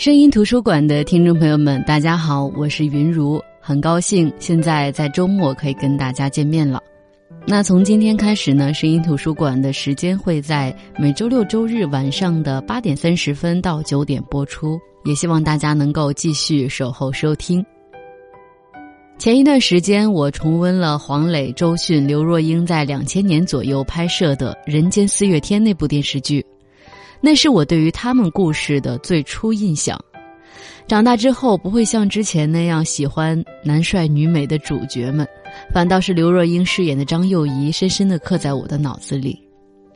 声音图书馆的听众朋友们，大家好，我是云如，很高兴现在在周末可以跟大家见面了。那从今天开始呢，声音图书馆的时间会在每周六周日晚上的八点三十分到九点播出，也希望大家能够继续守候收听。前一段时间，我重温了黄磊、周迅、刘若英在两千年左右拍摄的《人间四月天》那部电视剧。那是我对于他们故事的最初印象。长大之后，不会像之前那样喜欢男帅女美的主角们，反倒是刘若英饰演的张幼仪深深的刻在我的脑子里。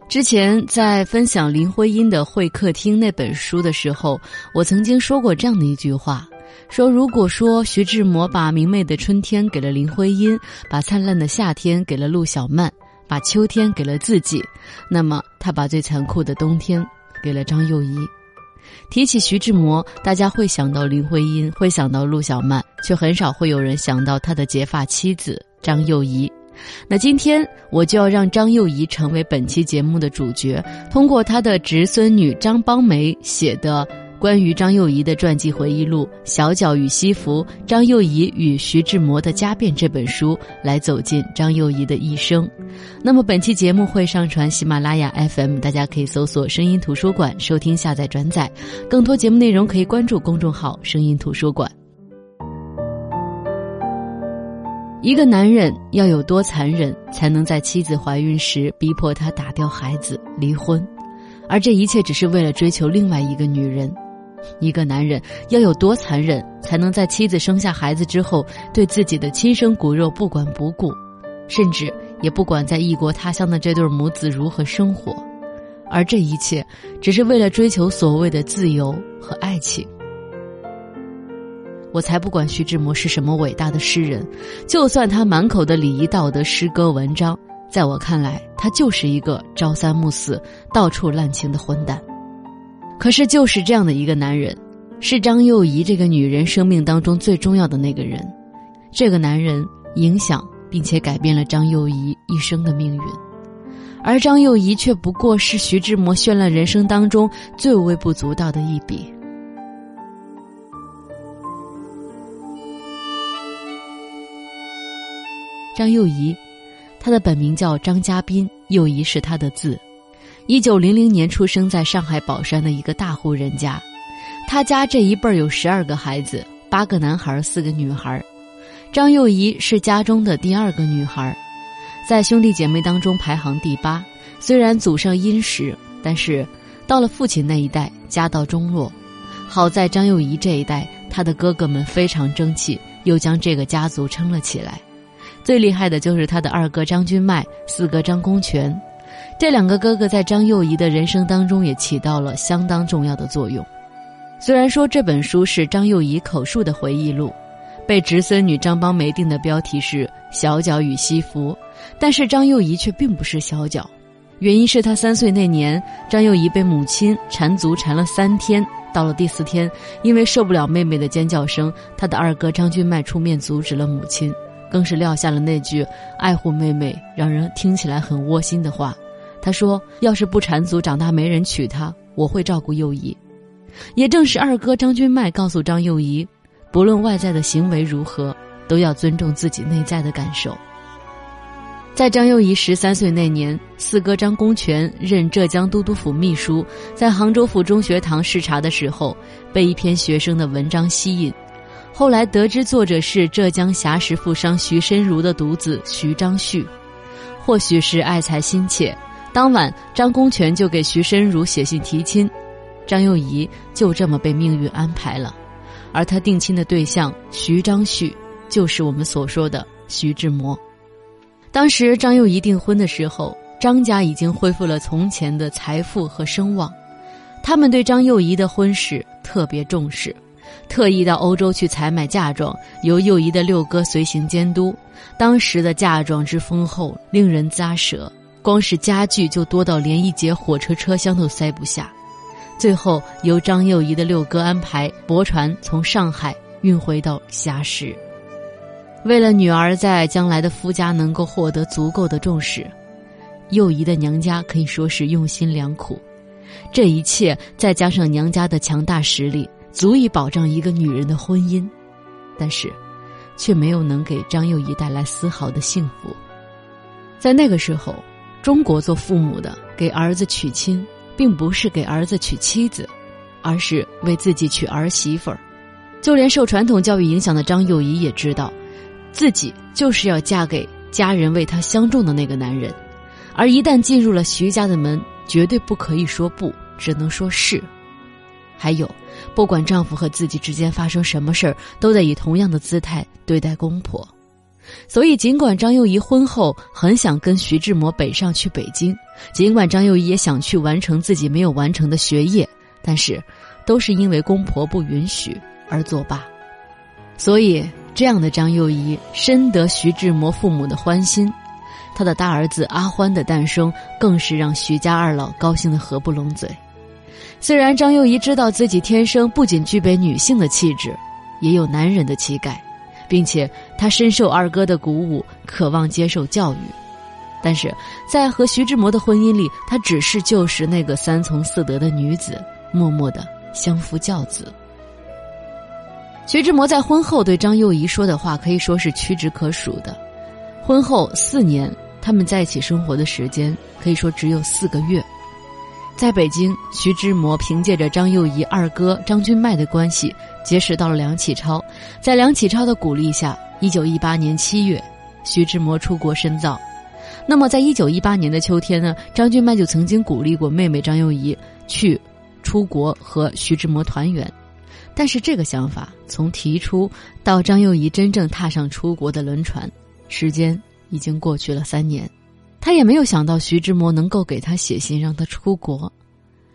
之前在分享林徽因的《会客厅》那本书的时候，我曾经说过这样的一句话：说如果说徐志摩把明媚的春天给了林徽因，把灿烂的夏天给了陆小曼，把秋天给了自己，那么他把最残酷的冬天。给了张幼仪。提起徐志摩，大家会想到林徽因，会想到陆小曼，却很少会有人想到他的结发妻子张幼仪。那今天我就要让张幼仪成为本期节目的主角，通过他的侄孙女张邦梅写的。关于张幼仪的传记回忆录《小脚与西服：张幼仪与徐志摩的家变》这本书，来走进张幼仪的一生。那么本期节目会上传喜马拉雅 FM，大家可以搜索“声音图书馆”收听、下载、转载。更多节目内容可以关注公众号“声音图书馆”。一个男人要有多残忍，才能在妻子怀孕时逼迫她打掉孩子、离婚？而这一切只是为了追求另外一个女人。一个男人要有多残忍，才能在妻子生下孩子之后，对自己的亲生骨肉不管不顾，甚至也不管在异国他乡的这对母子如何生活，而这一切只是为了追求所谓的自由和爱情。我才不管徐志摩是什么伟大的诗人，就算他满口的礼仪道德诗歌文章，在我看来，他就是一个朝三暮四、到处滥情的混蛋。可是，就是这样的一个男人，是张幼仪这个女人生命当中最重要的那个人。这个男人影响并且改变了张幼仪一生的命运，而张幼仪却不过是徐志摩绚烂人生当中最微不足道的一笔。张幼仪，她的本名叫张家斌，幼仪是她的字。一九零零年出生在上海宝山的一个大户人家，他家这一辈儿有十二个孩子，八个男孩，四个女孩。张幼仪是家中的第二个女孩，在兄弟姐妹当中排行第八。虽然祖上殷实，但是到了父亲那一代，家道中落。好在张幼仪这一代，他的哥哥们非常争气，又将这个家族撑了起来。最厉害的就是他的二哥张君迈，四哥张公权。这两个哥哥在张幼仪的人生当中也起到了相当重要的作用。虽然说这本书是张幼仪口述的回忆录，被侄孙女张邦梅定的标题是《小脚与西服》，但是张幼仪却并不是小脚。原因是她三岁那年，张幼仪被母亲缠足缠了三天，到了第四天，因为受不了妹妹的尖叫声，她的二哥张君迈出面阻止了母亲，更是撂下了那句爱护妹妹、让人听起来很窝心的话。他说：“要是不缠足，长大没人娶她，我会照顾幼仪。”也正是二哥张君迈告诉张幼仪，不论外在的行为如何，都要尊重自己内在的感受。在张幼仪十三岁那年，四哥张公权任浙江都督府秘书，在杭州府中学堂视察的时候，被一篇学生的文章吸引，后来得知作者是浙江侠石富商徐申如的独子徐章旭，或许是爱才心切。当晚，张公权就给徐申如写信提亲，张幼仪就这么被命运安排了，而他定亲的对象徐章旭，就是我们所说的徐志摩。当时张幼仪订婚的时候，张家已经恢复了从前的财富和声望，他们对张幼仪的婚事特别重视，特意到欧洲去采买嫁妆，由幼仪的六哥随行监督。当时的嫁妆之丰厚，令人咂舌。光是家具就多到连一节火车车厢都塞不下，最后由张幼仪的六哥安排驳船从上海运回到霞石。为了女儿在将来的夫家能够获得足够的重视，幼仪的娘家可以说是用心良苦。这一切再加上娘家的强大实力，足以保障一个女人的婚姻，但是，却没有能给张幼仪带来丝毫的幸福。在那个时候，中国做父母的给儿子娶亲，并不是给儿子娶妻子，而是为自己娶儿媳妇儿。就连受传统教育影响的张幼仪也知道，自己就是要嫁给家人为她相中的那个男人，而一旦进入了徐家的门，绝对不可以说不，只能说是。还有，不管丈夫和自己之间发生什么事儿，都得以同样的姿态对待公婆。所以，尽管张幼仪婚后很想跟徐志摩北上去北京，尽管张幼仪也想去完成自己没有完成的学业，但是，都是因为公婆不允许而作罢。所以，这样的张幼仪深得徐志摩父母的欢心，他的大儿子阿欢的诞生，更是让徐家二老高兴的合不拢嘴。虽然张幼仪知道自己天生不仅具备女性的气质，也有男人的气概，并且她深受二哥的鼓舞，渴望接受教育，但是在和徐志摩的婚姻里，她只是旧时那个三从四德的女子，默默的相夫教子。徐志摩在婚后对张幼仪说的话可以说是屈指可数的，婚后四年，他们在一起生活的时间可以说只有四个月。在北京，徐志摩凭借着张幼仪二哥张君迈的关系结识到了梁启超，在梁启超的鼓励下，一九一八年七月，徐志摩出国深造。那么，在一九一八年的秋天呢，张君迈就曾经鼓励过妹妹张幼仪去出国和徐志摩团圆，但是这个想法从提出到张幼仪真正踏上出国的轮船，时间已经过去了三年。他也没有想到徐志摩能够给他写信让他出国，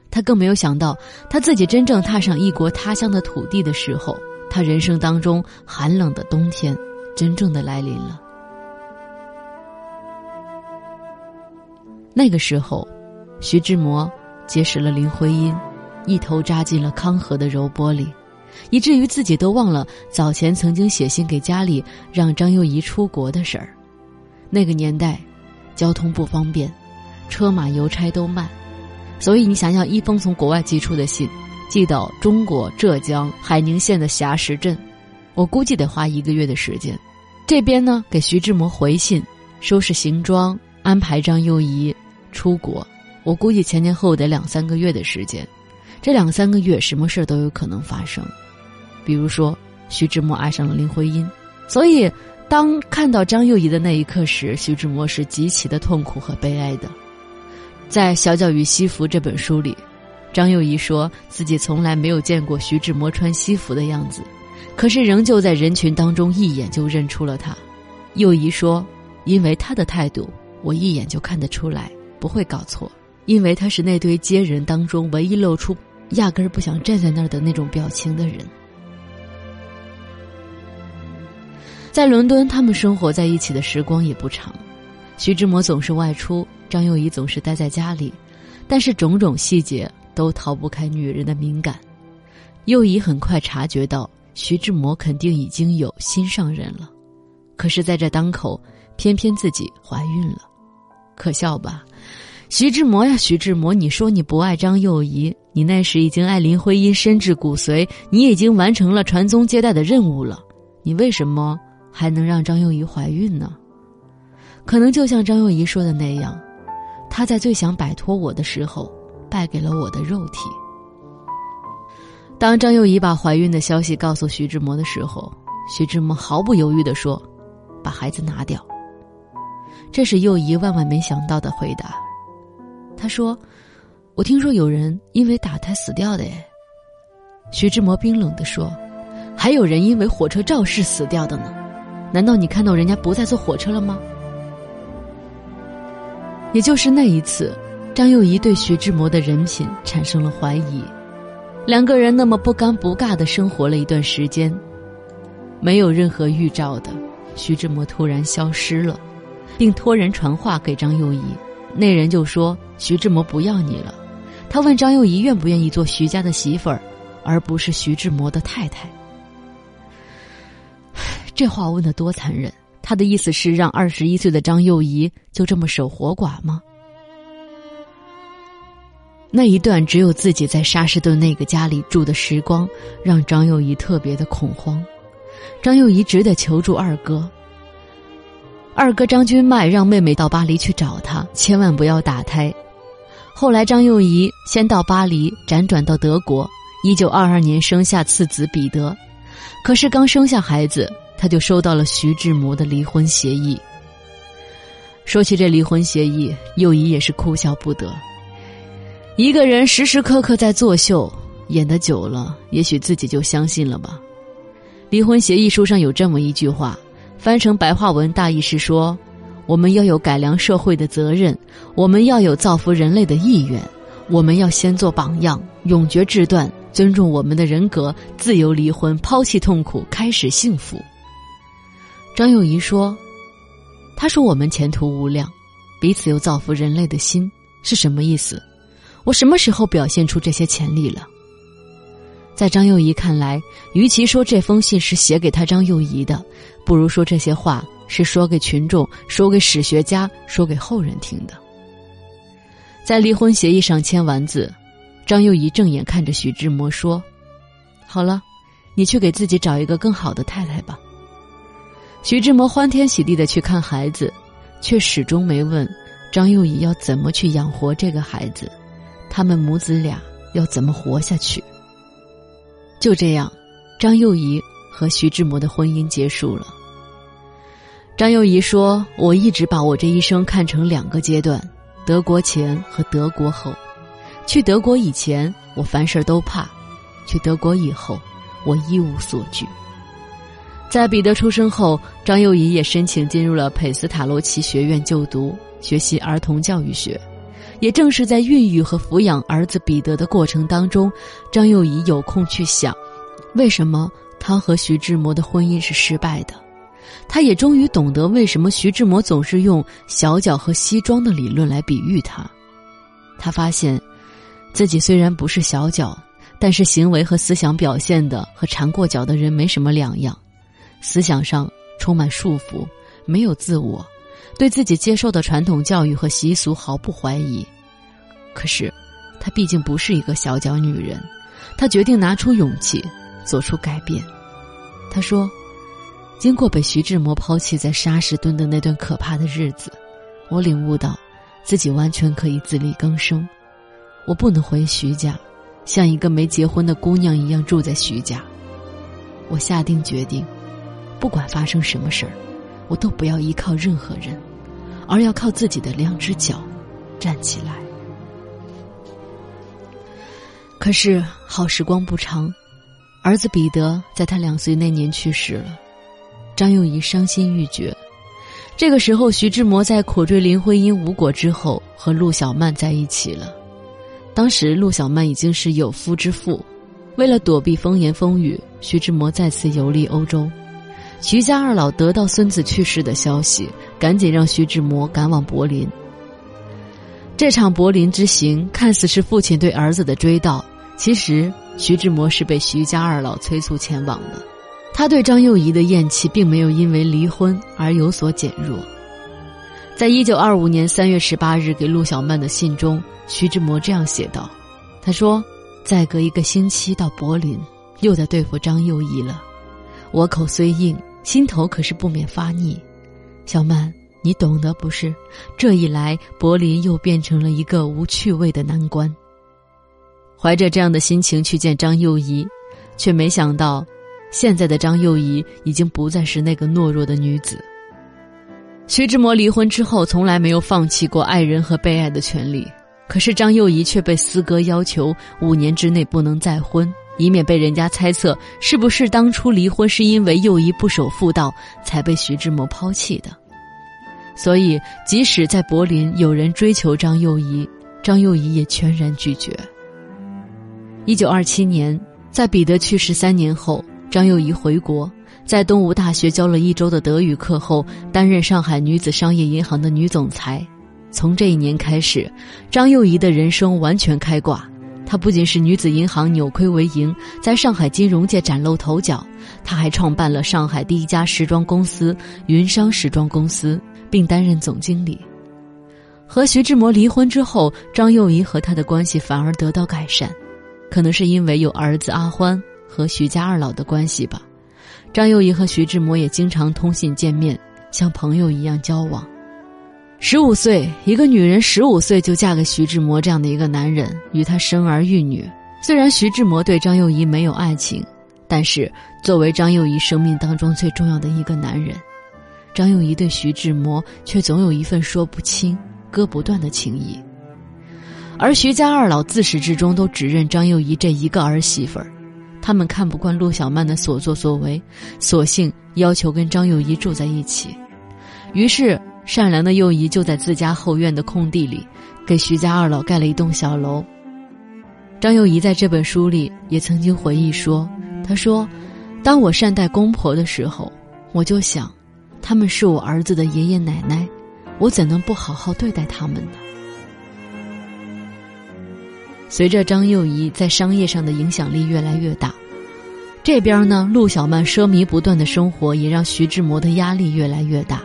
他更没有想到他自己真正踏上异国他乡的土地的时候，他人生当中寒冷的冬天真正的来临了。那个时候，徐志摩结识了林徽因，一头扎进了康河的柔波里，以至于自己都忘了早前曾经写信给家里让张幼仪出国的事儿。那个年代。交通不方便，车马邮差都慢，所以你想想，一封从国外寄出的信，寄到中国浙江海宁县的硖石镇，我估计得花一个月的时间。这边呢，给徐志摩回信，收拾行装，安排张幼仪出国，我估计前前后后得两三个月的时间。这两三个月，什么事儿都有可能发生，比如说徐志摩爱上了林徽因，所以。当看到张幼仪的那一刻时，徐志摩是极其的痛苦和悲哀的。在《小脚与西服》这本书里，张幼仪说自己从来没有见过徐志摩穿西服的样子，可是仍旧在人群当中一眼就认出了他。幼仪说：“因为他的态度，我一眼就看得出来，不会搞错。因为他是那堆接人当中唯一露出压根儿不想站在那儿的那种表情的人。”在伦敦，他们生活在一起的时光也不长。徐志摩总是外出，张幼仪总是待在家里，但是种种细节都逃不开女人的敏感。幼仪很快察觉到徐志摩肯定已经有心上人了，可是在这当口，偏偏自己怀孕了，可笑吧？徐志摩呀，徐志摩，你说你不爱张幼仪，你那时已经爱林徽因深至骨髓，你已经完成了传宗接代的任务了，你为什么？还能让张幼仪怀孕呢？可能就像张幼仪说的那样，她在最想摆脱我的时候，败给了我的肉体。当张幼仪把怀孕的消息告诉徐志摩的时候，徐志摩毫不犹豫地说：“把孩子拿掉。”这是幼仪万万没想到的回答。他说：“我听说有人因为打胎死掉的。”，徐志摩冰冷地说：“还有人因为火车肇事死掉的呢。”难道你看到人家不再坐火车了吗？也就是那一次，张幼仪对徐志摩的人品产生了怀疑。两个人那么不尴不尬的生活了一段时间，没有任何预兆的，徐志摩突然消失了，并托人传话给张幼仪。那人就说：“徐志摩不要你了。”他问张幼仪愿不愿意做徐家的媳妇儿，而不是徐志摩的太太。这话问的多残忍！他的意思是让二十一岁的张幼仪就这么守活寡吗？那一段只有自己在沙士顿那个家里住的时光，让张幼仪特别的恐慌。张幼仪只得求助二哥。二哥张君迈让妹妹到巴黎去找他，千万不要打胎。后来张幼仪先到巴黎，辗转到德国，一九二二年生下次子彼得。可是刚生下孩子，他就收到了徐志摩的离婚协议。说起这离婚协议，幼仪也是哭笑不得。一个人时时刻刻在作秀，演得久了，也许自己就相信了吧。离婚协议书上有这么一句话，翻成白话文大意是说：我们要有改良社会的责任，我们要有造福人类的意愿，我们要先做榜样，永绝志断，尊重我们的人格，自由离婚，抛弃痛苦，开始幸福。张幼仪说：“他说我们前途无量，彼此又造福人类的心是什么意思？”我什么时候表现出这些潜力了？在张幼仪看来，与其说这封信是写给他张幼仪的，不如说这些话是说给群众、说给史学家、说给后人听的。在离婚协议上签完字，张幼仪正眼看着徐志摩说：“好了，你去给自己找一个更好的太太吧。”徐志摩欢天喜地的去看孩子，却始终没问张幼仪要怎么去养活这个孩子。他们母子俩要怎么活下去？就这样，张幼仪和徐志摩的婚姻结束了。张幼仪说：“我一直把我这一生看成两个阶段，德国前和德国后。去德国以前，我凡事都怕；去德国以后，我一无所惧。”在彼得出生后，张幼仪也申请进入了佩斯塔罗奇学院就读，学习儿童教育学。也正是在孕育和抚养儿子彼得的过程当中，张幼仪有空去想，为什么他和徐志摩的婚姻是失败的。他也终于懂得为什么徐志摩总是用小脚和西装的理论来比喻他。他发现，自己虽然不是小脚，但是行为和思想表现的和缠过脚的人没什么两样，思想上充满束缚，没有自我。对自己接受的传统教育和习俗毫不怀疑，可是，她毕竟不是一个小脚女人，她决定拿出勇气，做出改变。她说：“经过被徐志摩抛弃在沙士墩的那段可怕的日子，我领悟到，自己完全可以自力更生。我不能回徐家，像一个没结婚的姑娘一样住在徐家。我下定决定，不管发生什么事儿，我都不要依靠任何人。”而要靠自己的两只脚站起来。可是好时光不长，儿子彼得在他两岁那年去世了，张幼仪伤心欲绝。这个时候，徐志摩在苦追林徽因无果之后，和陆小曼在一起了。当时陆小曼已经是有夫之妇，为了躲避风言风语，徐志摩再次游历欧洲。徐家二老得到孙子去世的消息，赶紧让徐志摩赶往柏林。这场柏林之行看似是父亲对儿子的追悼，其实徐志摩是被徐家二老催促前往的。他对张幼仪的厌弃并没有因为离婚而有所减弱。在一九二五年三月十八日给陆小曼的信中，徐志摩这样写道：“他说，再隔一个星期到柏林，又得对付张幼仪了。我口虽硬。”心头可是不免发腻，小曼，你懂得不是？这一来，柏林又变成了一个无趣味的难关。怀着这样的心情去见张幼仪，却没想到，现在的张幼仪已经不再是那个懦弱的女子。徐志摩离婚之后，从来没有放弃过爱人和被爱的权利，可是张幼仪却被四哥要求五年之内不能再婚。以免被人家猜测是不是当初离婚是因为幼仪不守妇道才被徐志摩抛弃的，所以即使在柏林有人追求张幼仪，张幼仪也全然拒绝。一九二七年，在彼得去世三年后，张幼仪回国，在东吴大学教了一周的德语课后，担任上海女子商业银行的女总裁。从这一年开始，张幼仪的人生完全开挂。她不仅是女子银行扭亏为盈，在上海金融界崭露头角，她还创办了上海第一家时装公司——云商时装公司，并担任总经理。和徐志摩离婚之后，张幼仪和他的关系反而得到改善，可能是因为有儿子阿欢和徐家二老的关系吧。张幼仪和徐志摩也经常通信见面，像朋友一样交往。十五岁，一个女人十五岁就嫁给徐志摩这样的一个男人，与他生儿育女。虽然徐志摩对张幼仪没有爱情，但是作为张幼仪生命当中最重要的一个男人。张幼仪对徐志摩却总有一份说不清、割不断的情谊，而徐家二老自始至终都只认张幼仪这一个儿媳妇儿，他们看不惯陆小曼的所作所为，索性要求跟张幼仪住在一起。于是，善良的幼仪就在自家后院的空地里，给徐家二老盖了一栋小楼。张幼仪在这本书里也曾经回忆说：“她说，当我善待公婆的时候，我就想。”他们是我儿子的爷爷奶奶，我怎能不好好对待他们呢？随着张幼仪在商业上的影响力越来越大，这边呢，陆小曼奢靡不断的生活也让徐志摩的压力越来越大。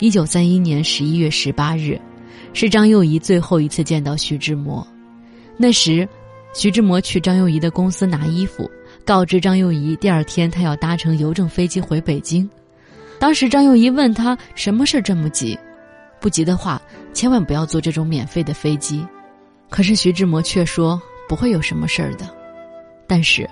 一九三一年十一月十八日，是张幼仪最后一次见到徐志摩。那时，徐志摩去张幼仪的公司拿衣服，告知张幼仪第二天他要搭乘邮政飞机回北京。当时张幼仪问他什么事这么急，不急的话，千万不要坐这种免费的飞机。可是徐志摩却说不会有什么事儿的。但是，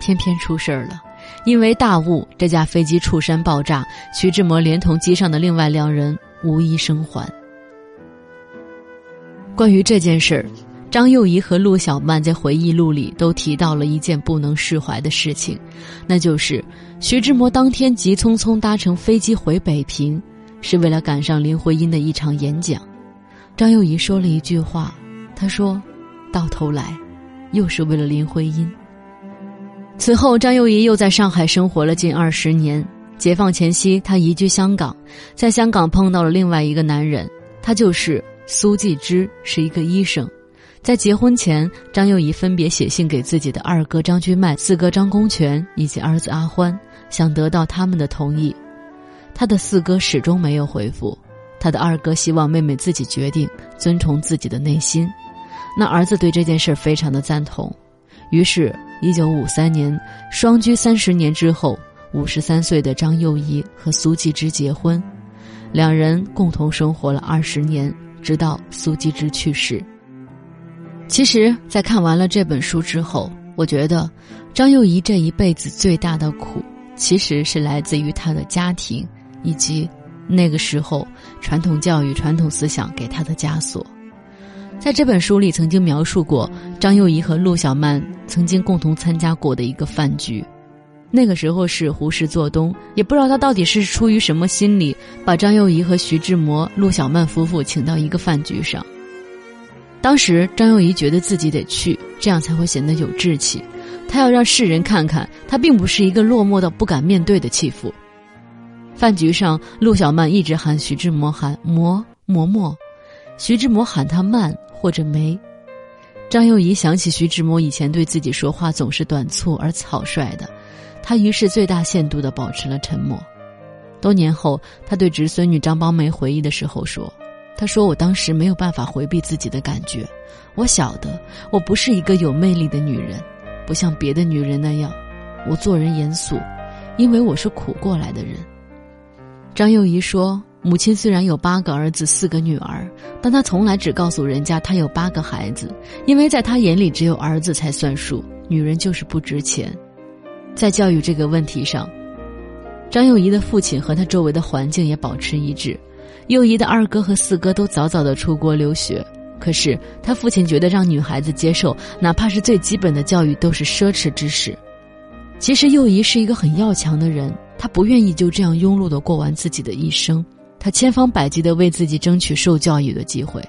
偏偏出事儿了，因为大雾，这架飞机触山爆炸，徐志摩连同机上的另外两人无一生还。关于这件事。张幼仪和陆小曼在回忆录里都提到了一件不能释怀的事情，那就是徐志摩当天急匆匆搭乘飞机回北平，是为了赶上林徽因的一场演讲。张幼仪说了一句话，她说：“到头来，又是为了林徽因。”此后，张幼仪又在上海生活了近二十年。解放前夕，她移居香港，在香港碰到了另外一个男人，他就是苏纪之，是一个医生。在结婚前，张幼仪分别写信给自己的二哥张君迈、四哥张公权以及儿子阿欢，想得到他们的同意。他的四哥始终没有回复，他的二哥希望妹妹自己决定，遵从自己的内心。那儿子对这件事非常的赞同。于是，一九五三年，双居三十年之后，五十三岁的张幼仪和苏纪之结婚，两人共同生活了二十年，直到苏纪之去世。其实，在看完了这本书之后，我觉得张幼仪这一辈子最大的苦，其实是来自于她的家庭，以及那个时候传统教育、传统思想给她的枷锁。在这本书里，曾经描述过张幼仪和陆小曼曾经共同参加过的一个饭局。那个时候是胡适做东，也不知道他到底是出于什么心理，把张幼仪和徐志摩、陆小曼夫妇请到一个饭局上。当时张幼仪觉得自己得去，这样才会显得有志气。她要让世人看看，她并不是一个落寞到不敢面对的弃妇。饭局上，陆小曼一直喊徐志摩喊嬷嬷嬷，徐志摩喊她慢或者梅。张幼仪想起徐志摩以前对自己说话总是短促而草率的，他于是最大限度地保持了沉默。多年后，他对侄孙女张邦梅回忆的时候说。他说：“我当时没有办法回避自己的感觉，我晓得我不是一个有魅力的女人，不像别的女人那样，我做人严肃，因为我是苦过来的人。”张幼仪说：“母亲虽然有八个儿子四个女儿，但她从来只告诉人家她有八个孩子，因为在她眼里只有儿子才算数，女人就是不值钱。”在教育这个问题上，张幼仪的父亲和他周围的环境也保持一致。幼仪的二哥和四哥都早早的出国留学，可是他父亲觉得让女孩子接受哪怕是最基本的教育都是奢侈之事。其实幼仪是一个很要强的人，她不愿意就这样庸碌的过完自己的一生，他千方百计的为自己争取受教育的机会。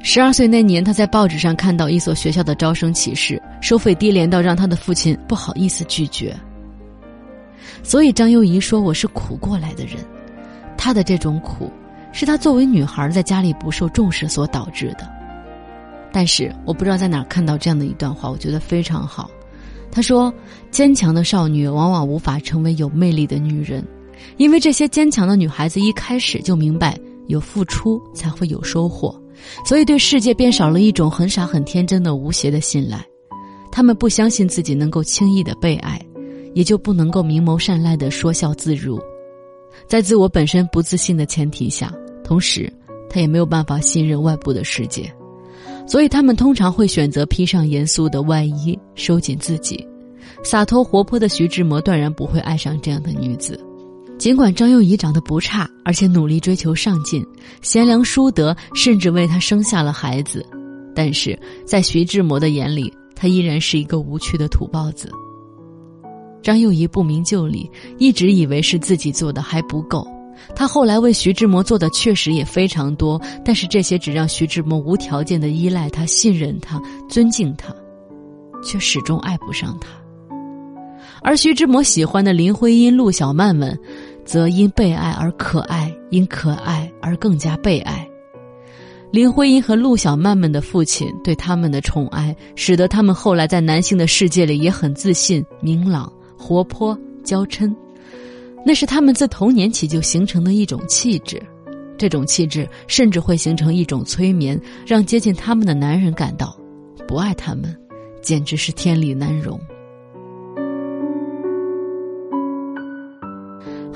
十二岁那年，他在报纸上看到一所学校的招生启事，收费低廉到让他的父亲不好意思拒绝。所以张幼仪说：“我是苦过来的人。”她的这种苦，是她作为女孩在家里不受重视所导致的。但是我不知道在哪儿看到这样的一段话，我觉得非常好。她说：“坚强的少女往往无法成为有魅力的女人，因为这些坚强的女孩子一开始就明白有付出才会有收获，所以对世界便少了一种很傻很天真的无邪的信赖。他们不相信自己能够轻易的被爱，也就不能够明眸善睐的说笑自如。在自我本身不自信的前提下，同时他也没有办法信任外部的世界，所以他们通常会选择披上严肃的外衣，收紧自己。洒脱活泼的徐志摩断然不会爱上这样的女子。尽管张幼仪长得不差，而且努力追求上进，贤良淑德，甚至为他生下了孩子，但是在徐志摩的眼里，她依然是一个无趣的土包子。张幼仪不明就里，一直以为是自己做的还不够。她后来为徐志摩做的确实也非常多，但是这些只让徐志摩无条件的依赖他、信任他、尊敬他，却始终爱不上他。而徐志摩喜欢的林徽因、陆小曼们，则因被爱而可爱，因可爱而更加被爱。林徽因和陆小曼们的父亲对他们的宠爱，使得他们后来在男性的世界里也很自信、明朗、活泼、娇嗔。那是他们自童年起就形成的一种气质，这种气质甚至会形成一种催眠，让接近他们的男人感到，不爱他们，简直是天理难容。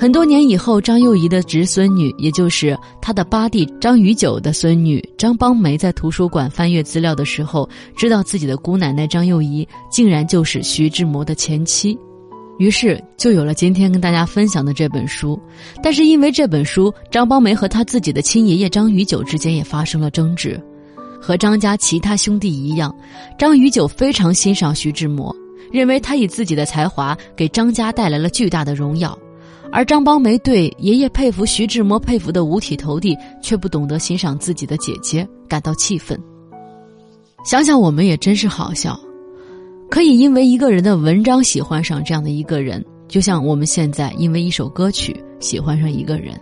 很多年以后，张幼仪的侄孙女，也就是她的八弟张宇九的孙女张邦梅，在图书馆翻阅资料的时候，知道自己的姑奶奶张幼仪竟然就是徐志摩的前妻，于是就有了今天跟大家分享的这本书。但是因为这本书，张邦梅和他自己的亲爷爷张宇九之间也发生了争执。和张家其他兄弟一样，张宇九非常欣赏徐志摩，认为他以自己的才华给张家带来了巨大的荣耀。而张邦梅对爷爷佩服徐志摩佩服的五体投地，却不懂得欣赏自己的姐姐，感到气愤。想想我们也真是好笑，可以因为一个人的文章喜欢上这样的一个人，就像我们现在因为一首歌曲喜欢上一个人，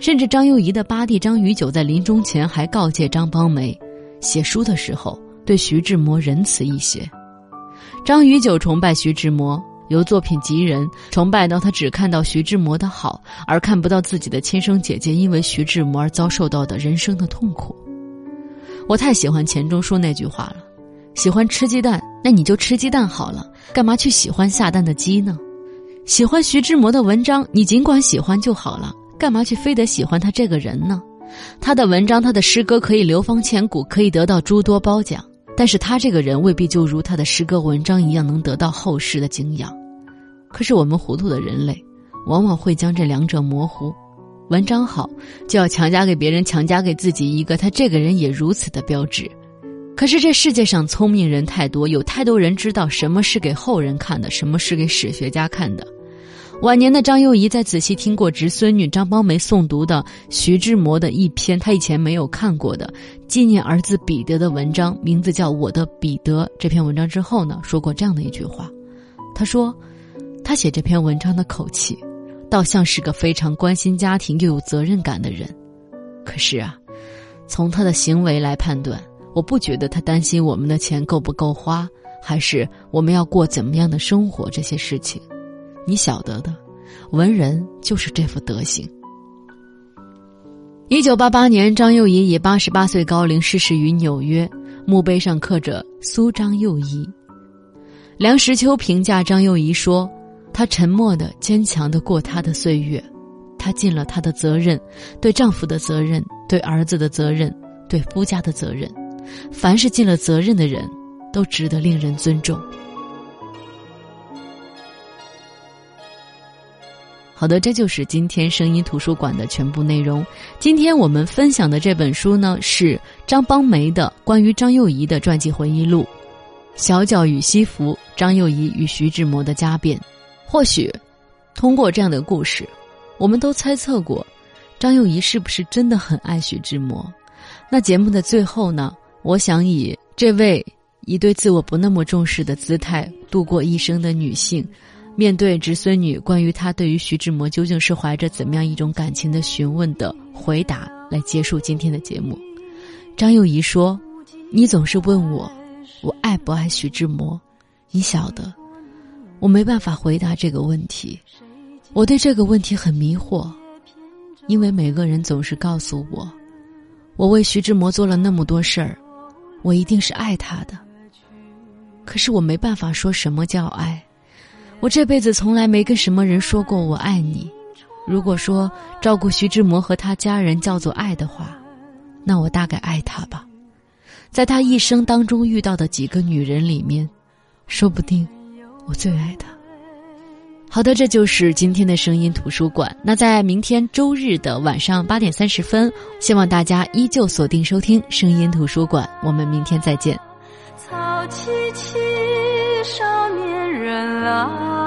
甚至张幼仪的八弟张宇九在临终前还告诫张邦梅，写书的时候对徐志摩仁慈一些。张宇九崇拜徐志摩。由作品及人，崇拜到他只看到徐志摩的好，而看不到自己的亲生姐姐因为徐志摩而遭受到的人生的痛苦。我太喜欢钱钟书那句话了：喜欢吃鸡蛋，那你就吃鸡蛋好了，干嘛去喜欢下蛋的鸡呢？喜欢徐志摩的文章，你尽管喜欢就好了，干嘛去非得喜欢他这个人呢？他的文章，他的诗歌可以流芳千古，可以得到诸多褒奖。但是他这个人未必就如他的诗歌文章一样能得到后世的敬仰，可是我们糊涂的人类，往往会将这两者模糊。文章好，就要强加给别人，强加给自己一个他这个人也如此的标志。可是这世界上聪明人太多，有太多人知道什么是给后人看的，什么是给史学家看的。晚年的张幼仪在仔细听过侄孙女张邦梅诵读的徐志摩的一篇她以前没有看过的纪念儿子彼得的文章，名字叫《我的彼得》。这篇文章之后呢，说过这样的一句话，他说：“他写这篇文章的口气，倒像是个非常关心家庭又有责任感的人。可是啊，从他的行为来判断，我不觉得他担心我们的钱够不够花，还是我们要过怎么样的生活这些事情。”你晓得的，文人就是这副德行。一九八八年，张幼仪以八十八岁高龄逝世于纽约，墓碑上刻着“苏张幼仪”。梁实秋评价张幼仪说：“她沉默的、坚强的过她的岁月，她尽了她的责任，对丈夫的责任，对儿子的责任，对夫家的责任。凡是尽了责任的人，都值得令人尊重。”好的，这就是今天声音图书馆的全部内容。今天我们分享的这本书呢，是张邦梅的关于张幼仪的传记回忆录《小脚与西服：张幼仪与徐志摩的家变》。或许，通过这样的故事，我们都猜测过，张幼仪是不是真的很爱徐志摩？那节目的最后呢，我想以这位以对自我不那么重视的姿态度过一生的女性。面对侄孙女关于她对于徐志摩究竟是怀着怎么样一种感情的询问的回答，来结束今天的节目。张幼仪说：“你总是问我，我爱不爱徐志摩？你晓得，我没办法回答这个问题。我对这个问题很迷惑。因为每个人总是告诉我，我为徐志摩做了那么多事儿，我一定是爱他的。可是我没办法说什么叫爱，我这辈子从来没跟什么人说过我爱你。如果说照顾徐志摩和他家人叫做爱的话，那我大概爱他吧。在他一生当中遇到的几个女人里面，说不定我最爱他。好的，这就是今天的声音图书馆。那在明天周日的晚上八点三十分，希望大家依旧锁定收听声音图书馆。我们明天再见。少年人啊。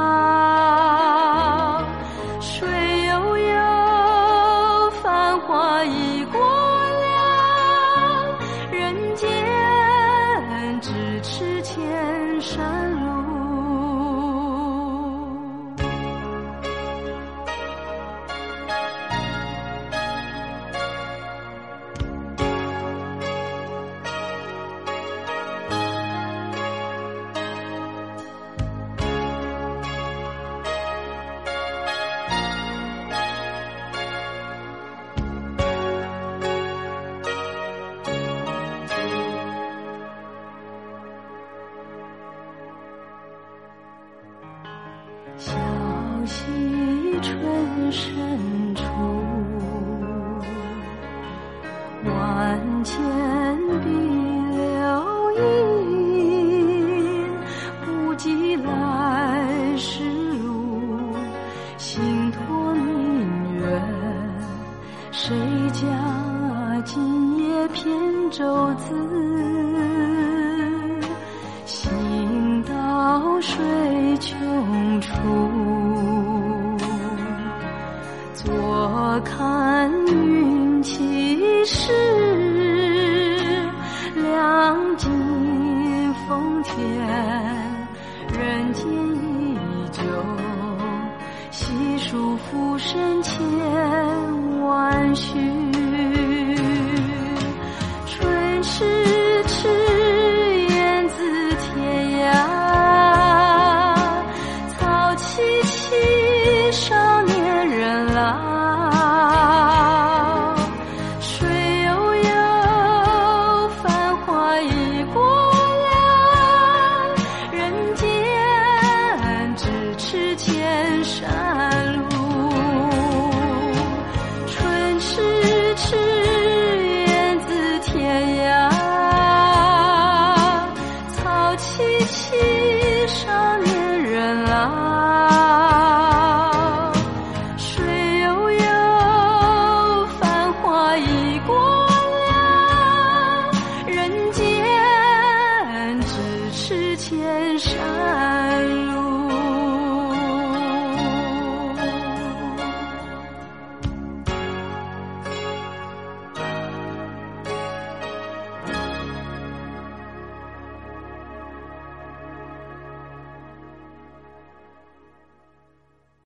舟子？